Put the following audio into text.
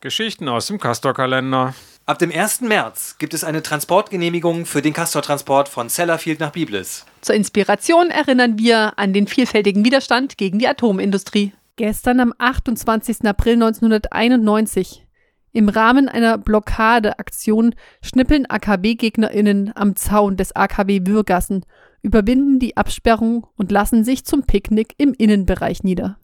Geschichten aus dem Castor-Kalender. Ab dem 1. März gibt es eine Transportgenehmigung für den Castor-Transport von Sellafield nach Biblis. Zur Inspiration erinnern wir an den vielfältigen Widerstand gegen die Atomindustrie. Gestern am 28. April 1991. Im Rahmen einer Blockadeaktion schnippeln AKW-GegnerInnen am Zaun des AKW Würgassen, überwinden die Absperrung und lassen sich zum Picknick im Innenbereich nieder.